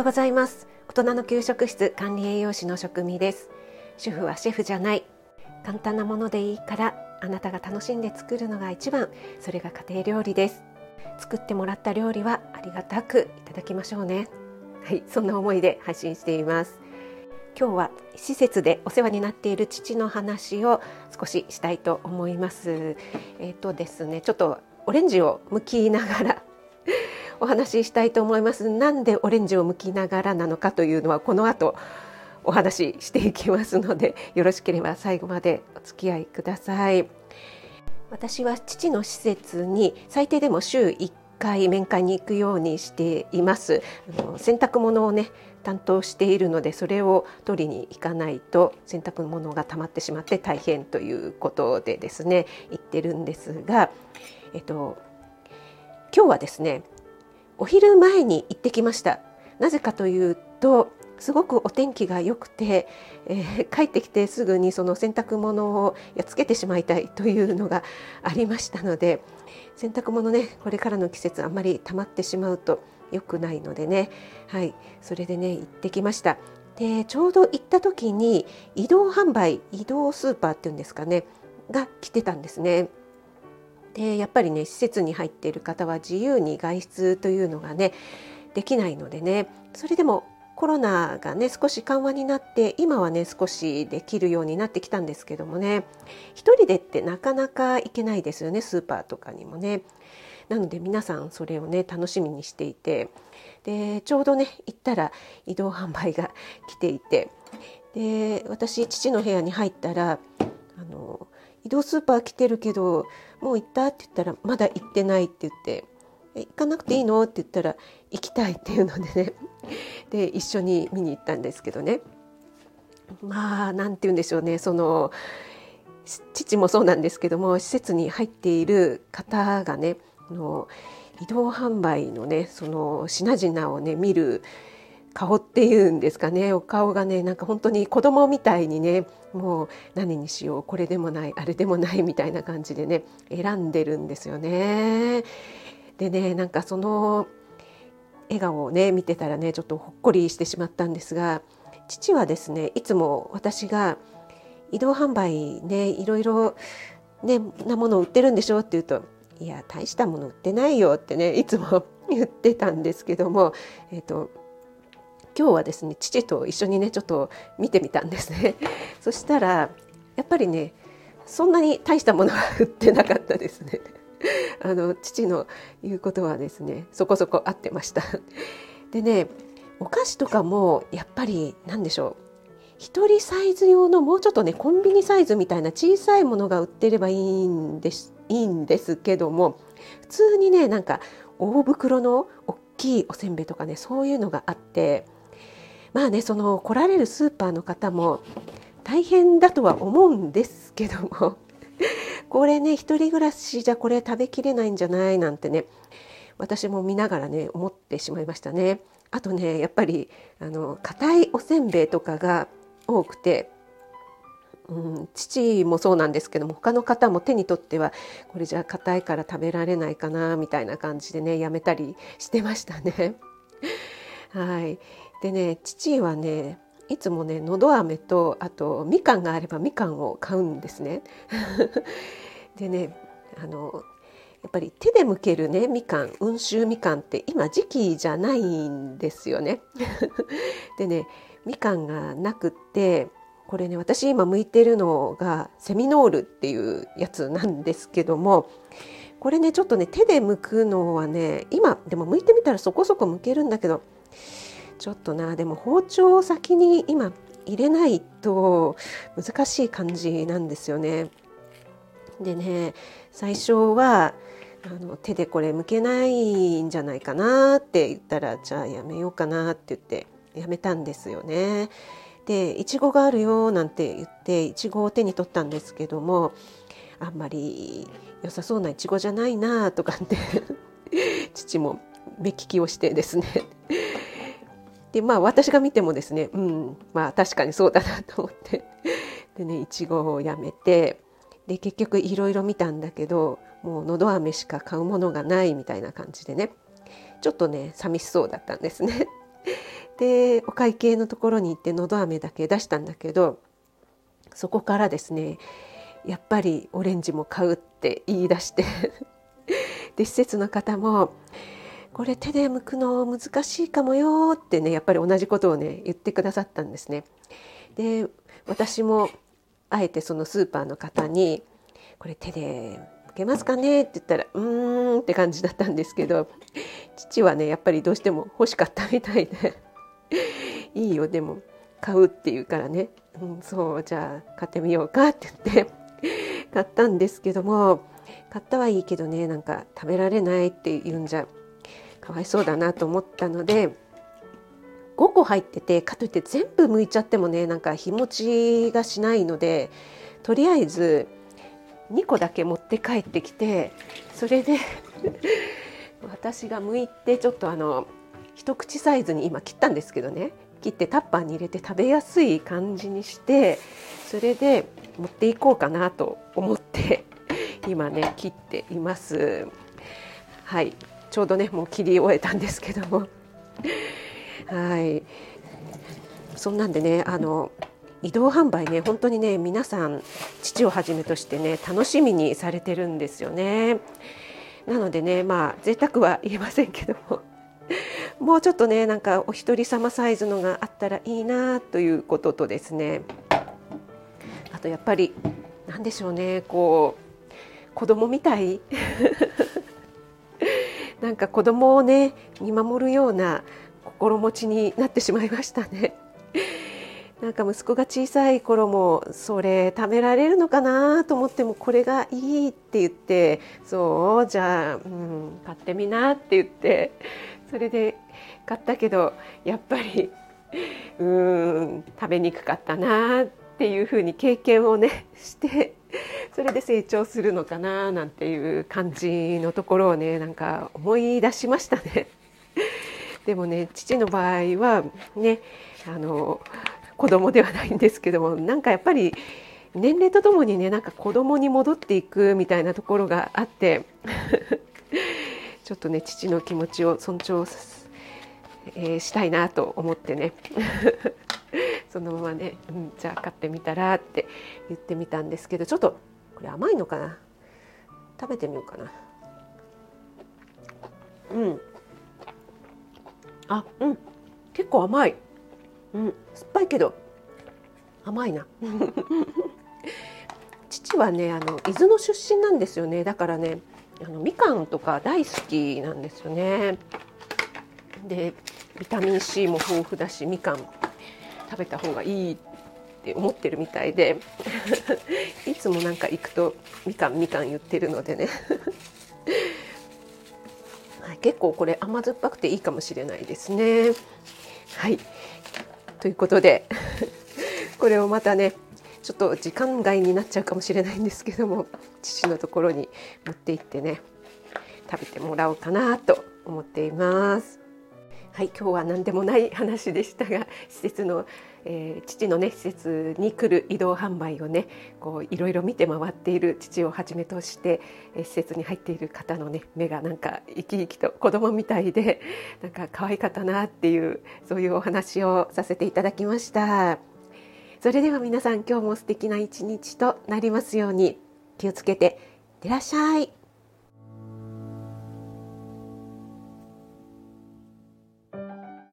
ようございます。大人の給食室管理栄養士の職味です。主婦はシェフじゃない。簡単なものでいいからあなたが楽しんで作るのが一番。それが家庭料理です。作ってもらった料理はありがたくいただきましょうね。はいそんな思いで配信しています。今日は施設でお世話になっている父の話を少ししたいと思います。えっ、ー、とですねちょっとオレンジを剥きながらお話ししたいと思います。なんでオレンジを剥きながらなのかというのはこの後お話ししていきますのでよろしければ最後までお付き合いください。私は父の施設に最低でも週1回面会に行くようにしています。あの洗濯物をね担当しているのでそれを取りに行かないと洗濯物が溜まってしまって大変ということでですね言ってるんですが、えっと、今日はですねお昼前に行ってきました。なぜかというとすごくお天気が良くて、えー、帰ってきてすぐにその洗濯物をやっつけてしまいたいというのがありましたので洗濯物ねこれからの季節あまり溜まってしまうと良くないのでね。はいそれでね行ってきました。でちょうど行った時に移動販売移動スーパーっていうんですかねが来てたんですね。でやっぱりね施設に入っている方は自由に外出というのがねできないのでね。それでもコロナがね少し緩和になって今はね少しできるようになってきたんですけどもね。一人でってなかなか行けないですよねスーパーとかにもね。なので皆さんそれをね楽しみにしていて。でちょうどね行ったら移動販売が来ていて。で私父の部屋に入ったらあの移動スーパー来てるけどもう行った？って言ったらまだ行ってないって言って行かなくていいの？って言ったら行きたいっていうのでね。で一緒に見に行ったんですけどね。まあ何て言うんでしょうね。その父もそうなんですけども施設に入っている方がねの移動販売のねその品々をね見る顔っていうんですかね。お顔がねなんか本当に子供みたいにねもう何にしようこれでもないあれでもないみたいな感じでね選んでるんですよね。でねなんかその笑顔をね見てたらねちょっとほっこりしてしまったんですが父はですねいつも私が移動販売ねいろいろねなものを売ってるんでしょうって言うといや大したもの売ってないよってねいつも 言ってたんですけども、えーと今日はですね父と一緒にねちょっと見てみたんですね。そしたらやっぱりねそんなに大したものは売ってなかったですね。あの父の言うことはですねそこそこ合ってました。でねお菓子とかもやっぱり何でしょう1人サイズ用のもうちょっとねコンビニサイズみたいな小さいものが売ってればいいんですいいんですけども普通にねなんか大袋の大きいおせんべいとかねそういうのがあってまあねその来られるスーパーの方も大変だとは思うんですけども これね一人暮らしじゃこれ食べきれないんじゃないなんてね私も見ながらね思ってしまいましたね。あとねやっぱりあの硬いおせんべいとかが多くて、うん、父もそうなんですけども他の方も手に取ってはこれじゃ硬いから食べられないかなみたいな感じでねやめたりしてましたね。はい、でね父はねいつもねのど飴とあとみかんがあればみかんを買うんですね。でねあのやっぱり手で剥けるねみかん温州みかんって今時期じゃないんですよね。でねみかんがなくってこれね私今剥いてるのがセミノールっていうやつなんですけどもこれねちょっとね手で剥くのはね今でも剥いてみたらそこそこ剥けるんだけどちょっとなでも包丁を先に今入れないと難しい感じなんですよね。でね最初はあの手でこれ剥けないんじゃないかなって言ったらじゃあやめようかなって言ってやめたんですよね。でいちごがあるよなんて言っていちごを手に取ったんですけどもあんまり良さそうないちごじゃないなとかって父も目利きをしてですねでまあ私が見てもですねうんまあ確かにそうだなと思って。でねいちごをやめてで結局いろいろ見たんだけどもうのど飴しか買うものがないみたいな感じでね。ちょっとね寂しそうだったんですね。でお会計のところに行ってのど飴だけ出したんだけどそこからですねやっぱりオレンジも買うって言い出して。で施設の方もこれ手で剥くの難しいかもよってねやっぱり同じことをね言ってくださったんですね。で私もあえてそのスーパーの方に「これ手で剥けますかね?」って言ったら「うーん」って感じだったんですけど父はねやっぱりどうしても欲しかったみたいで「いいよでも買う」って言うからね「うん、そうじゃあ買ってみようか」って言って買ったんですけども買ったはいいけどねなんか食べられないって言うんじゃかわいそうだなと思ったので5個入っててかといって全部剥いちゃってもねなんか日持ちがしないのでとりあえず2個だけ持って帰ってきてそれで私が剥いてちょっとあの一口サイズに今切ったんですけどね切ってタッパーに入れて食べやすい感じにしてそれで持っていこうかなと思って今ね切っています。はい。ちょうどねもう切り終えたんですけども。はい。そんなんでねあの移動販売ね本当にね皆さん父をはじめとしてね楽しみにされてるんですよね。なのでねまあ贅沢は言えませんけども。もうちょっとねなんかお一人様サイズのがあったらいいなということとですね。あとやっぱり何でしょうねこう子供みたい。なんか子供をね見守るような心持ちになってしまいましたね。なんか息子が小さい頃もそれ食べられるのかなと思ってもこれがいいって言ってそうじゃあ、うん、買ってみなって言ってそれで買ったけどやっぱりうん食べにくかったなっていうふうに経験をねして それで成長するのかななんていう感じのところをねなんか思い出しましたね。でもね父の場合はねあの子供ではないんですけどもなんかやっぱり年齢とともにねなんか子供に戻っていくみたいなところがあって ちょっとね父の気持ちを尊重、えー、したいなと思ってねそのままね、うん、じゃあ買ってみたらって言ってみたんですけどちょっとこれ甘いのかな？食べてみようかな。うん。あうん。結構甘い、うん、酸っぱいけど甘いな。父はねあの伊豆の出身なんですよね。だからねあのみかんとか大好きなんですよね。でビタミン C も豊富だしみかん食べた方がいいって思ってるみたいで いつもなんか行くとみかんみかん言ってるのでね 結構これ甘酸っぱくていいかもしれないですね。はいということで これをまたねちょっと時間外になっちゃうかもしれないんですけども父のところに持って行ってね食べてもらおうかなと思っています。はい今日は何でもない話でしたが施設のえー、父のね施設に来る移動販売をねこういろいろ見て回っている父をはじめとして、えー、施設に入っている方のね目がなんか生き生きと子供みたいで なんか可愛かったなっていうそういうお話をさせていただきました。それでは皆さん今日も素敵な一日となりますように気をつけていってらっしゃい。